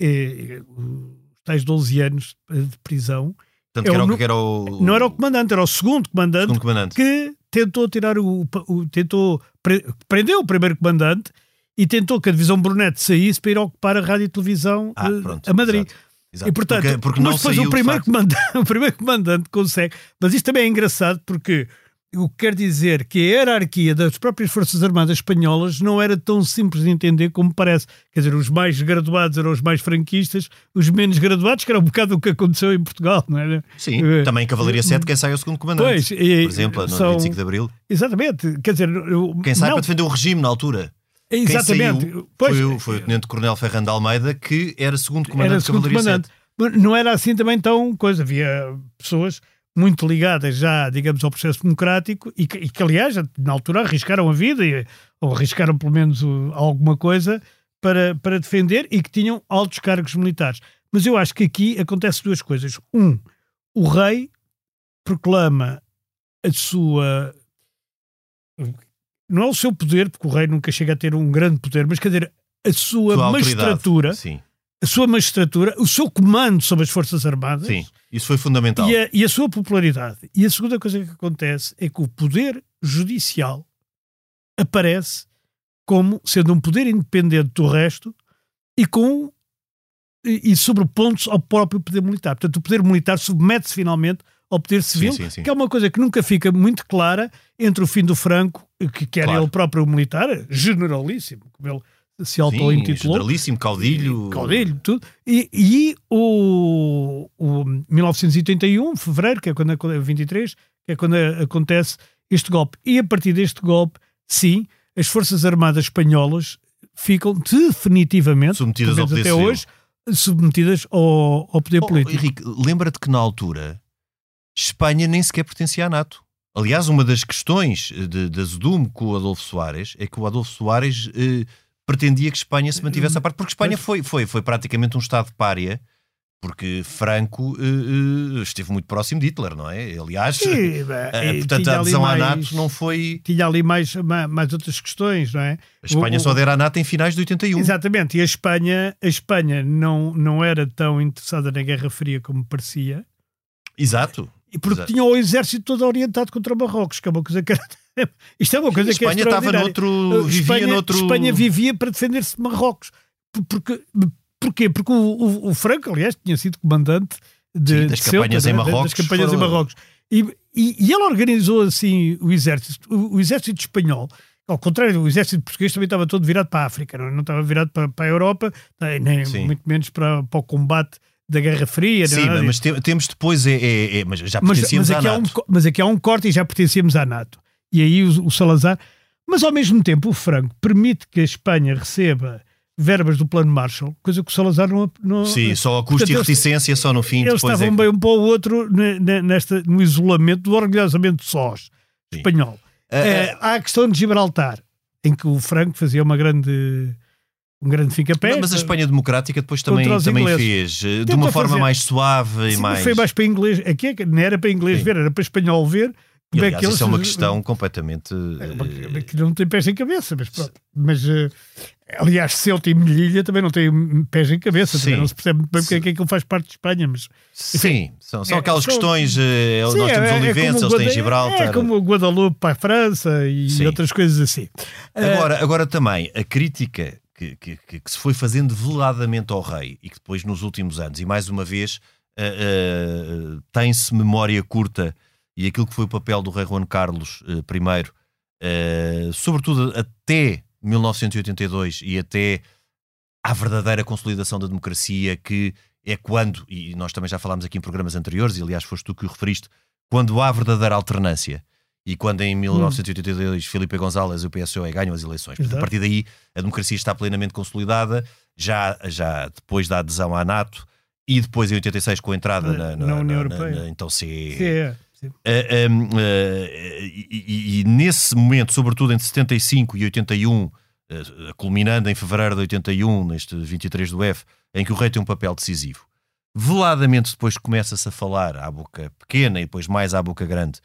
é, os tais 12 anos de prisão.
Tanto é que, era o, que era o...
Não era o comandante, era o segundo comandante,
segundo comandante.
que tentou tirar o, o. tentou. Pre, prendeu o primeiro comandante e tentou que a divisão Brunet saísse para ir ocupar a rádio e televisão
ah, pronto,
a Madrid.
Exato.
Exato. E portanto, porque, porque mas depois o primeiro, comandante, <laughs> o primeiro comandante consegue. Mas isto também é engraçado porque o que quer dizer que a hierarquia das próprias Forças Armadas Espanholas não era tão simples de entender como parece. Quer dizer, os mais graduados eram os mais franquistas, os menos graduados, que era um bocado o que aconteceu em Portugal, não é?
Sim, uh, também Cavalaria 7, quem sai é o segundo comandante. Pois, e, por exemplo, no são, 25 de Abril.
Exatamente, quer dizer.
Quem sai não, para defender o regime na altura.
Exatamente.
Saiu, pois, foi, foi o Tenente-Coronel Ferrando Almeida, que era segundo comandante era segundo comandante.
Não era assim também tão coisa. Havia pessoas muito ligadas já, digamos, ao processo democrático e que, e que aliás, na altura arriscaram a vida e, ou arriscaram pelo menos alguma coisa para, para defender e que tinham altos cargos militares. Mas eu acho que aqui acontece duas coisas. Um, o rei proclama a sua não é o seu poder, porque o rei nunca chega a ter um grande poder, mas quer dizer, a sua, sua magistratura, a sua magistratura, o seu comando sobre as Forças Armadas.
Sim, isso foi fundamental.
E a, e a sua popularidade. E a segunda coisa que acontece é que o poder judicial aparece como sendo um poder independente do resto e com e, e sobrepondo-se ao próprio poder militar. Portanto, o poder militar submete-se finalmente ao poder civil, sim, sim, sim. que é uma coisa que nunca fica muito clara entre o fim do Franco, que, que era claro. ele próprio militar, generalíssimo, como ele se auto-intitulou.
Generalíssimo, caudilho.
Caudilho, tudo. E, e o, o 1981, fevereiro, que é quando é 23, que é quando acontece este golpe. E a partir deste golpe, sim, as Forças Armadas Espanholas ficam definitivamente,
submetidas ao
poder até civil. hoje, submetidas ao, ao poder
oh,
político.
Henrique, lembra-te que na altura Espanha nem sequer pertencia à NATO. Aliás, uma das questões de, de Zedum com o Adolfo Soares é que o Adolfo Soares eh, pretendia que Espanha se mantivesse à parte, porque Espanha foi, foi, foi praticamente um Estado pária porque Franco uh, uh, esteve muito próximo de Hitler, não é? Aliás, uh, <laughs> portanto, a adesão mais, à NATO não foi.
Tinha ali mais, mais outras questões, não é?
A Espanha o, só dera à NATO em finais de 81.
Exatamente, e a Espanha, a Espanha não, não era tão interessada na Guerra Fria como parecia.
Exato.
E porque Exato. tinha o exército todo orientado contra Marrocos, que é uma coisa que era... <laughs> Isto é uma coisa Sim, que é
Espanha estava noutro, vivia
Espanha,
noutro...
Espanha vivia para defender-se de Marrocos. Porque, porquê? Porque o, o, o, Franco, aliás, tinha sido comandante de,
Sim, das,
de
campanhas
Ceuta,
em Marrocos,
das campanhas foram... em Marrocos. E, e, e ele organizou assim o exército, o, o, exército espanhol, ao contrário, o exército português também estava todo virado para a África, não, não estava virado para, para a Europa, nem Sim. muito menos para, para o combate da Guerra Fria.
Sim,
não,
mas te, temos depois, é, é, é, mas já pertencíamos
mas, mas
à NATO.
Um, mas aqui há um corte e já pertencíamos à NATO. E aí o, o Salazar, Mas ao mesmo tempo o Franco permite que a Espanha receba verbas do plano Marshall, coisa que o Salazar não... não
Sim, só a custo e reticência, só no fim.
Eles estavam
é...
bem um para o outro nesta, no isolamento do orgulhosamente sós espanhol. Uh, há a questão de Gibraltar, em que o Franco fazia uma grande um grande fica-pé.
Mas a Espanha Democrática depois também, também fez eh, de uma forma fazer. mais suave
Sim,
e mais.
Foi mais para inglês. Aqui é não era para inglês Sim. ver, era para espanhol ver.
E, aliás, é isso é uma questão completamente.
É que não tem pés em cabeça, mas pronto. Mas, uh, aliás, Celta e Melilha também não têm pés em cabeça, também não se percebe muito bem porque é que aquilo faz parte de Espanha. Mas,
enfim, Sim, são, são é, aquelas são, questões. Sim, nós temos é, Olivença, eles têm Gibraltar.
É como o Guadalupe para a França e sim. outras coisas assim.
Agora, agora também, a crítica que, que, que, se foi fazendo veladamente ao rei e que depois, nos últimos anos, e mais uma vez, uh, uh, tem-se memória curta e aquilo que foi o papel do rei Juan Carlos uh, I, sobretudo até 1982 e até à verdadeira consolidação da democracia, que é quando, e nós também já falámos aqui em programas anteriores, e aliás foste tu que o referiste, quando há verdadeira alternância. E quando em 1982 hum. Felipe González e o PSOE ganham as eleições. Portanto, a partir daí a democracia está plenamente consolidada, já, já depois da adesão à NATO e depois em 86 com a entrada na, na,
na União Europeia.
Na, então CE. CE. Uh, uh, uh, e, e, nesse momento, sobretudo entre 75 e 81, eh, culminando em fevereiro de 81, neste 23 do F, em que o rei tem um papel decisivo, veladamente depois começa-se a falar à boca pequena e depois mais à boca grande,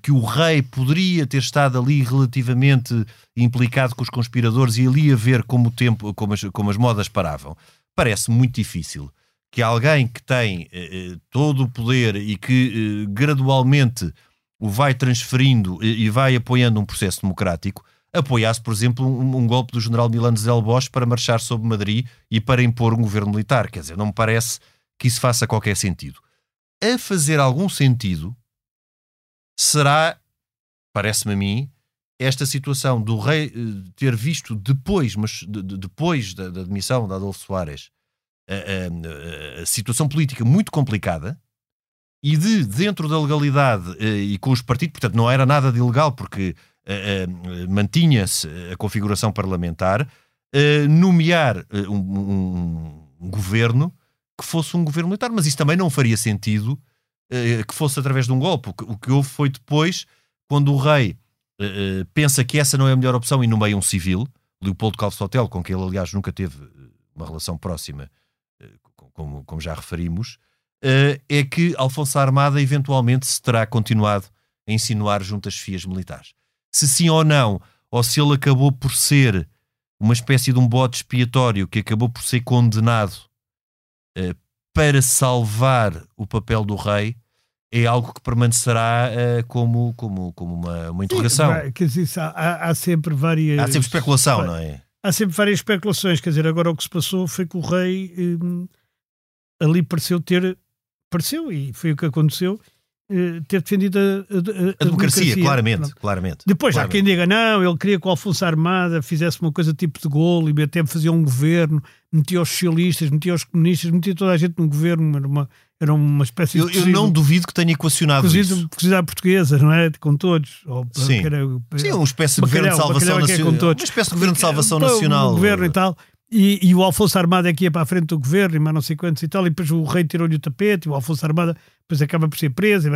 que o rei poderia ter estado ali relativamente implicado com os conspiradores e ali a ver como o tempo, como as, como as modas paravam. Parece muito difícil que alguém que tem eh, eh, todo o poder e que eh, gradualmente o vai transferindo e, e, vai apoiando um processo democrático, apoiasse, por exemplo, um, um golpe do general Milano Zé Bosch para marchar sobre Madrid e para impor um governo militar. Quer dizer, não me parece que isso faça qualquer sentido. A fazer algum sentido será, parece-me a mim, esta situação do rei eh, ter visto depois, mas de, de, depois da, da admissão de Adolfo Soares, a, a, a, situação política muito complicada e de, dentro da legalidade eh, e com os partidos, portanto, não era nada de ilegal, porque eh, mantinha-se a configuração parlamentar, nomear um, um, um, governo que fosse um governo militar, mas isso também não faria sentido que fosse através de um golpe. O que houve foi depois, quando o rei pensa que essa não é a melhor opção e nomeia um civil, Leopoldo Calvo Hotel, com quem ele, aliás, nunca teve uma relação próxima como, como já referimos, é que Alfonso Armada eventualmente se terá continuado a insinuar junto às fias militares. Se sim ou não, ou se ele acabou por ser uma espécie de um bote expiatório que acabou por ser condenado para salvar o papel do rei, é algo que permanecerá uh, como, como, como uma, uma interrogação.
Sim, quer dizer, há, há, sempre várias.
Há sempre especulação, não é?
Há sempre várias especulações. Quer dizer, agora o que se passou foi que o rei. Hum, ali pareceu ter, pareceu, e foi o que aconteceu, ter defendido a, a, a,
a democracia, democracia, claramente, claramente.
Depois
claramente.
há quem diga, não, ele queria que o Alfonso Armada fizesse uma coisa tipo de golo e até fazia um governo, metia os socialistas, metia os comunistas, metia toda a gente no governo, era uma, era uma espécie
eu,
de...
Cozido, eu não duvido que tenha equacionado
cozido,
isso.
Cozido à portuguesa, não é? Com todos. Ou,
Sim. Era, Sim, uma espécie de governo de salvação nacional. Uma espécie de governo de salvação nacional.
Um governo e tal. E, e, o Alfonso Armada é que ia para a frente do governo, e mais não sei quantos e tal, e depois o rei tirou-lhe o tapete, e o Alfonso Armada depois acaba por ser preso.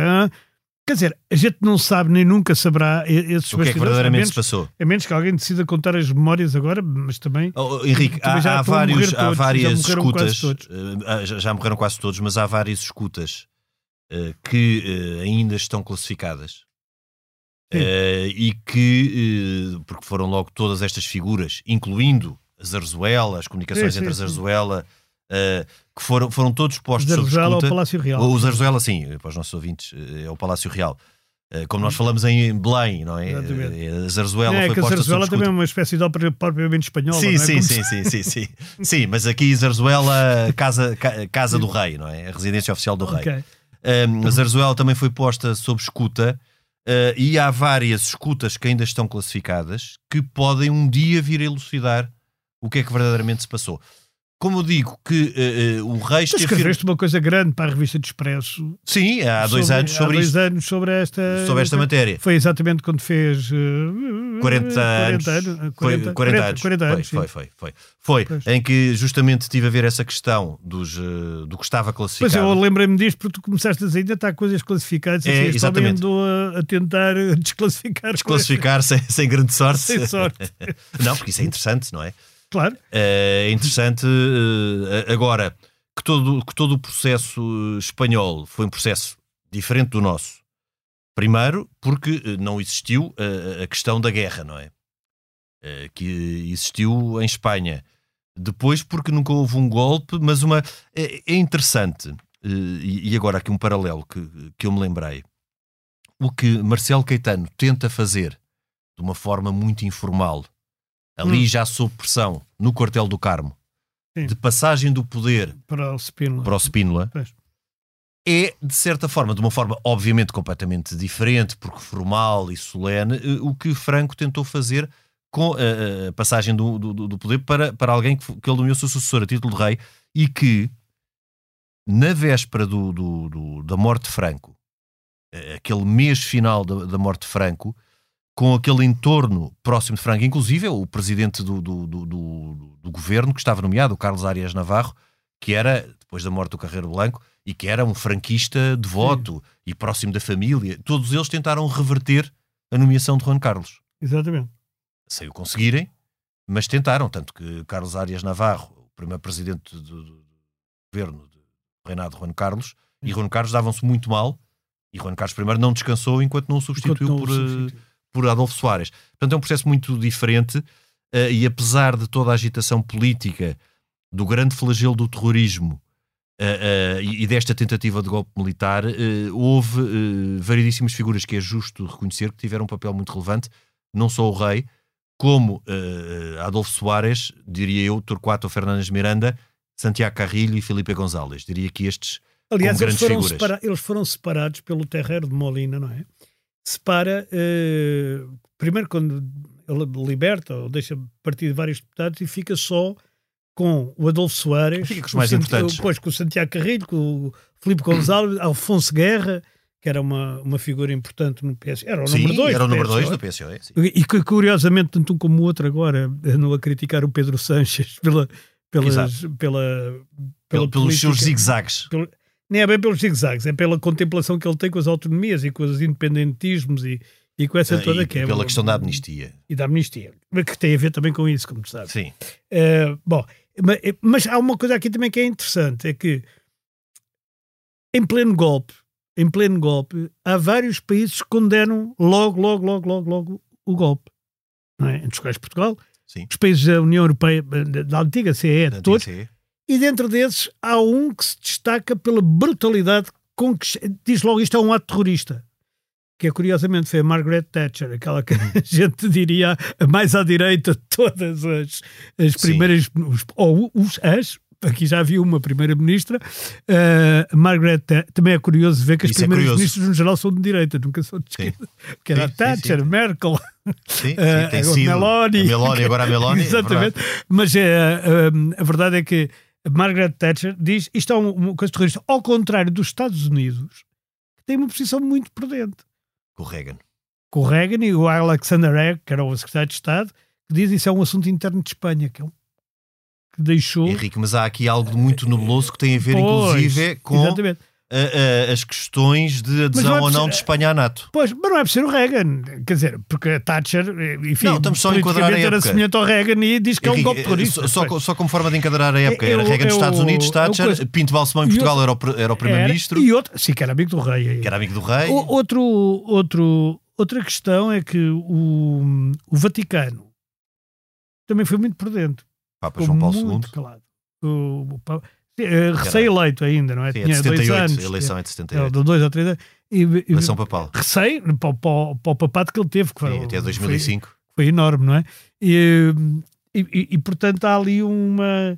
Quer dizer, a gente não sabe nem nunca saberá esses
O que é que verdadeiramente se passou?
A menos que alguém decida contar as memórias agora, mas também.
Oh, Henrique, também há, há, vários, há várias já escutas, uh, já, já, morreram quase todos, mas há várias escutas uh, que uh, ainda estão classificadas. e que, porque foram logo todas estas figuras, incluindo a Zarzuela, as comunicações sim, entre sim, a Zarzuela, uh, que foram, foram todos postos sob escuta.
o Palácio Real.
O Zarzuela, sim, para os nossos ouvintes, eh, é o Palácio Real. Uh, como nós falamos em Belém, não é? Exatamente. A Zarzuela é, foi
que
posta
a Zarzuela
também
é uma espécie de ópera propriamente espanhola.
Sim,
é?
sim, sim, sim, sim, <laughs> sim, sim. mas aqui Zarzuela, casa, casa do rei, não é? A residência oficial do rei. Okay. Um, a Zarzuela também foi posta sob escuta uh, e há várias escutas que ainda estão classificadas que podem um dia vir a elucidar o que é que verdadeiramente se passou. Como eu digo que uh, uh, o rei
tu escreveste uma coisa grande para a revista de Expresso.
Sim, há dois
sobre,
anos sobre
há dois
isto.
anos sobre esta,
sobre esta matéria.
Foi exatamente quando fez uh,
40 anos.
40 anos. 40,
foi 40, anos.
40 anos
foi, foi, foi, foi. Foi, em que justamente tive a ver essa questão dos, uh, do que estava classificado.
Pois eu lembrei-me disto porque tu começaste a dizer ainda está coisas classificadas
É,
assim,
exatamente.
andou a, a tentar <laughs> desclassificar.
Desclassificar sem, sem grande sorte.
Sem sorte. <laughs>
não, porque isso é interessante, não é?
Claro.
É interessante. uh, agora, que todo, que todo o processo espanhol foi um processo diferente do nosso. Primeiro, porque eh, não existiu a, a questão da guerra, não é? Eh, Que existiu em Espanha. Depois, porque nunca houve um golpe, mas uma. É, é interessante, eh, e e agora aqui um paralelo que, que eu me lembrei. O que Marcelo Caetano tenta fazer de uma forma muito informal, ali
Hum.
já sob pressão, no quartel do Carmo,
Sim.
de passagem do poder
Para o Spínola.
para o Spínola,
Pois.
é, de certa forma, de uma forma obviamente completamente diferente, porque formal e solene, eh, o que Franco tentou fazer com a, a passagem do, do, do poder para, para alguém que, que ele nomeou seu sucessor a título de rei e que, na véspera do, do- da morte de Franco, eh, aquele mês final da, da morte de Franco, com aquele entorno próximo de Franco, inclusive o presidente do, do, do, do- governo que estava nomeado, o Carlos Arias Navarro, que era, depois da morte do Carreiro Blanco, e que era um franquista devoto e próximo da família, todos eles tentaram reverter a nomeação de Juan Carlos.
Exatamente.
Sem o conseguirem, mas tentaram. Tanto que Carlos Arias Navarro, o primeiro presidente do, do- governo do reinado de Juan Carlos, e Juan Carlos davam-se muito mal, e Juan Carlos I não descansou enquanto não o substituiu
Enquanto não o
por, eh,
substitui.
Por Adolfo Soares. Portanto, é um processo muito diferente eh, e apesar de toda a agitação política, do grande flagelo do terrorismo eh, eh, e desta tentativa de golpe militar, houve eh, variedíssimas figuras que é justo reconhecer que tiveram um papel muito relevante, não só o rei, como Adolfo Soares, diria eu, Torquato Fernandes Miranda, Santiago Carrilho e Filipe González. Diria que estes
Aliás, eles foram, eles foram separados pelo Terreiro de Molina, não é? Separa, eh, primeiro quando ele liberta ou deixa partir de vários deputados e fica só com o Adolfo Soares,
Fica com os mais importantes.
Depois com o Santiago Carrilho, com o Filipe Gonzalez, <clears throat> Alfonso Guerra, que era uma, uma figura importante no PS. Era o número 2.
era o número 2 do PSOE. sim.
E que, curiosamente, tanto um como o outro agora andam a criticar o Pedro Sanches pela, pelas,
Exato.
pela,
Pelo-
pela
pelos seus zigzags.
pelo- nem é bem pelos zigzags, é pela contemplação que ele tem com as autonomias e com os independentismos e, e com essa
Eh,
toda
e
que é
pela questão da amnistia.
E da amnistia, mas que tem a ver também com isso, como tu sabes.
Sim.
Eh, bom, ma- mas há uma coisa aqui também que é interessante, é que em pleno golpe, em pleno golpe, há vários países que condenam logo, logo, logo, logo, logo o golpe. Não é? Entre os quais Portugal,
Sim.
os países da União Europeia, da, antiga CE,
Da
todos,
TCE.
E dentro desses há um que se destaca pela brutalidade com que diz logo isto é um ato terrorista. Que é curiosamente foi a Margaret Thatcher, aquela que <laughs> a gente diria mais à direita de todas as, as primeiras, os, ou os, as, aqui já havia uma primeira-ministra, eh, Margaret Tha- também é curioso ver que as
é
primeiras
curioso.
ministras no geral são de direita, nunca são de
Sim.
esquerda. Porque era
Sim, sim,
Thatcher,
sim.
Merkel,
Sim, <laughs> sim, sido.
Meloni.
Meloni, agora a <laughs> Meloni. é
Exatamente.
verdade.
Mas eh, a verdade é que Margaret Thatcher diz isto é um- uma coisa terrorista, ao contrário dos Estados Unidos, que tem uma posição muito prudente.
Com o Reagan.
Com o Reagan e o Alexander Haig, que era o secretário de Estado, que diz isso é um assunto interno de Espanha, que, é um- que deixou.
Henrique, mas há aqui algo muito nebuloso que tem a ver,
Pois,
inclusive, com
Exatamente.
A- a- as questões de adesão
não é
ou não de Espanha à NATO.
Pois, mas não é por ser o Reagan, quer dizer, porque a Thatcher, enfim,
Não, estamos só a enquadrar a
era semelhante ao Reagan e diz que é um golpe
eh,
terrorista.
só,
Pois.
só, só como forma de enquadrar a época.
É- é
Era
o-
Reagan dos
é
Estados
o-
Unidos,
é
Thatcher,
coisa-
Pinto Balsemão em Portugal
outro-
era o, o Primeiro-Ministro,
E outro, sim, que era amigo do rei.
que era amigo do rei.
O- Outro, outro, outra questão é que o, o Vaticano também foi muito prudente.
Papa João Paulo
muito
II.
calado. O, o Papa- sim, eh, recém-eleito ainda, não é?
Sim, é de
Tinha dois
78,
anos.
a eleição é de
é,
78.
de dois ou três anos. E, e,
Eleição papal.
recém, para, o- para, para o papado que ele teve, que foi,
Sim, até
foi-
2005.
foi enorme, não é? E, e, e- portanto há ali uma.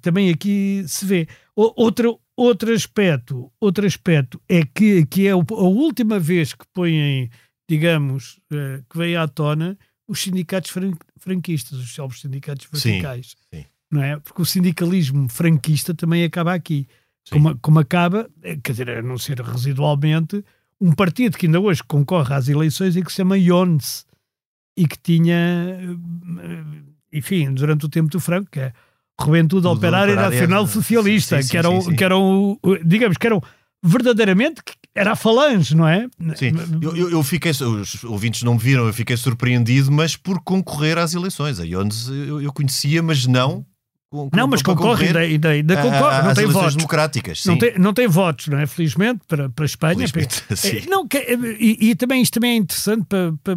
Também aqui se vê. Outro, outro aspecto, outro aspecto é que, que é a última vez que põem, digamos, eh, que veio à tona os sindicatos fran- franquistas, os célebres sindicatos
Sim,
verticais.
sim.
Não é? Porque o sindicalismo franquista também acaba aqui. Como, como, acaba, eh, quer dizer, a não ser residualmente, um partido que ainda hoje concorre às eleições e que se chama IONS e que tinha, eh, enfim, durante o tempo do Franco, que é Juventude Operária Nacional Socialista, sim, sim, que eram, sim, que eram, digamos, que eram verdadeiramente era a falange, não é?
Sim, eu, eu, eu, fiquei, os ouvintes não me viram, eu fiquei surpreendido, mas por concorrer às eleições. A IONS eu, eu conhecia, mas não
com, não, mas concorre, ainda, ainda, ainda concorre, não tem votos.
democráticas, sim.
Não tem, não tem votos, não é? Felizmente, para, para a Espanha.
Felizmente, <laughs> sim.
É, não, e, e, também isto também é interessante para, para,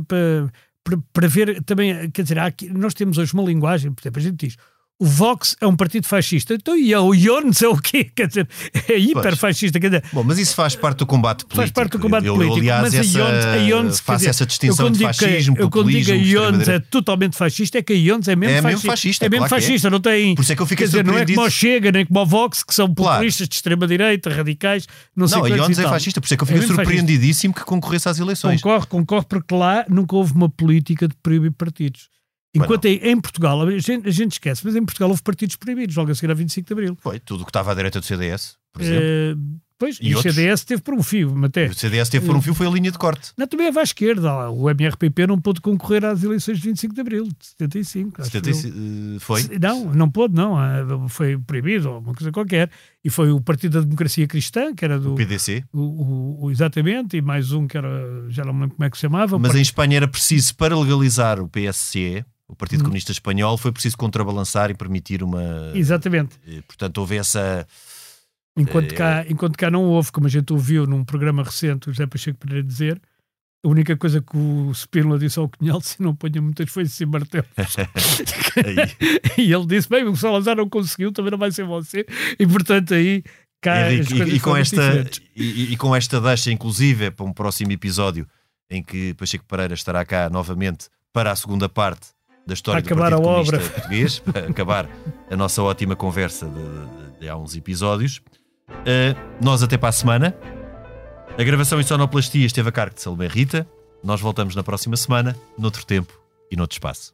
para, para ver também, quer dizer, aqui, nós temos hoje uma linguagem, por exemplo, a gente diz o Vox é um partido fascista. Então, e o Jones é o quê? Quer dizer, é hiperfascista. Quer dizer,
Bom, mas isso faz parte do combate político.
Faz parte do combate
eu,
político.
Eu, aliás,
mas
essa, a Jones, faço dizer, essa distinção de fascismo,
que,
populismo.
Eu quando digo a Jones é totalmente fascista, é que a Jones é mesmo
é
fascista.
Mesmo fascista
é mesmo
claro
fascista,
é.
não tem.
Por isso é que eu fiquei
quer dizer, não é como o Chega, nem como o Vox, que são populistas claro. de extrema-direita, radicais, não sei
Não, a Jones é fascista, por isso é que eu fiquei é surpreendidíssimo fascista. que concorresse às eleições.
Concorre, concorre, porque lá nunca houve uma política de proibir partidos. Enquanto em, em, Portugal, a gente, a gente, esquece, mas em Portugal houve partidos proibidos logo a seguir a 25 de Abril.
Foi, tudo o que estava à direita do CDS, por exemplo. Uh,
pois, e, e o CDS teve por um fio, até.
O CDS teve por um fio, foi a linha de corte.
Não, também é à esquerda. O MRPP não pôde concorrer às eleições de 25 de Abril, de 75.
75 uh, foi?
Não, não pôde, não. Ah, foi proibido, ou uma coisa qualquer. E foi o Partido da Democracia Cristã, que era do.
O PDC.
O, o, o, exatamente, e mais um que era. Já não me lembro como é que se chamava.
Mas em Espanha era preciso, para legalizar o PSC o Partido hum. Comunista Espanhol, foi preciso contrabalançar e permitir uma.
Exatamente.
Eh, portanto, houve essa.
Enquanto, cá, eh, enquanto cá não houve, como a gente ouviu num programa recente, o José Pacheco poderia dizer, a única coisa que o Spínola disse ao Cunhal, <laughs> se não ponha muitas foices e martelos. <laughs> e ele disse, bem, o Salazar não conseguiu, também não vai ser você. E portanto aí... Cá
e, e, e com esta, e, e, com esta deixa, inclusive, para um próximo episódio em que Pacheco Pereira estará cá novamente para a segunda parte da história
para do acabar
Partido
a obra.
Português, <laughs> para acabar a nossa ótima conversa de, de, de há uns episódios. Uh, nós até para a semana. A gravação em sonoplastia esteve a cargo de Salomé Rita. Nós voltamos na próxima semana, noutro tempo e noutro espaço.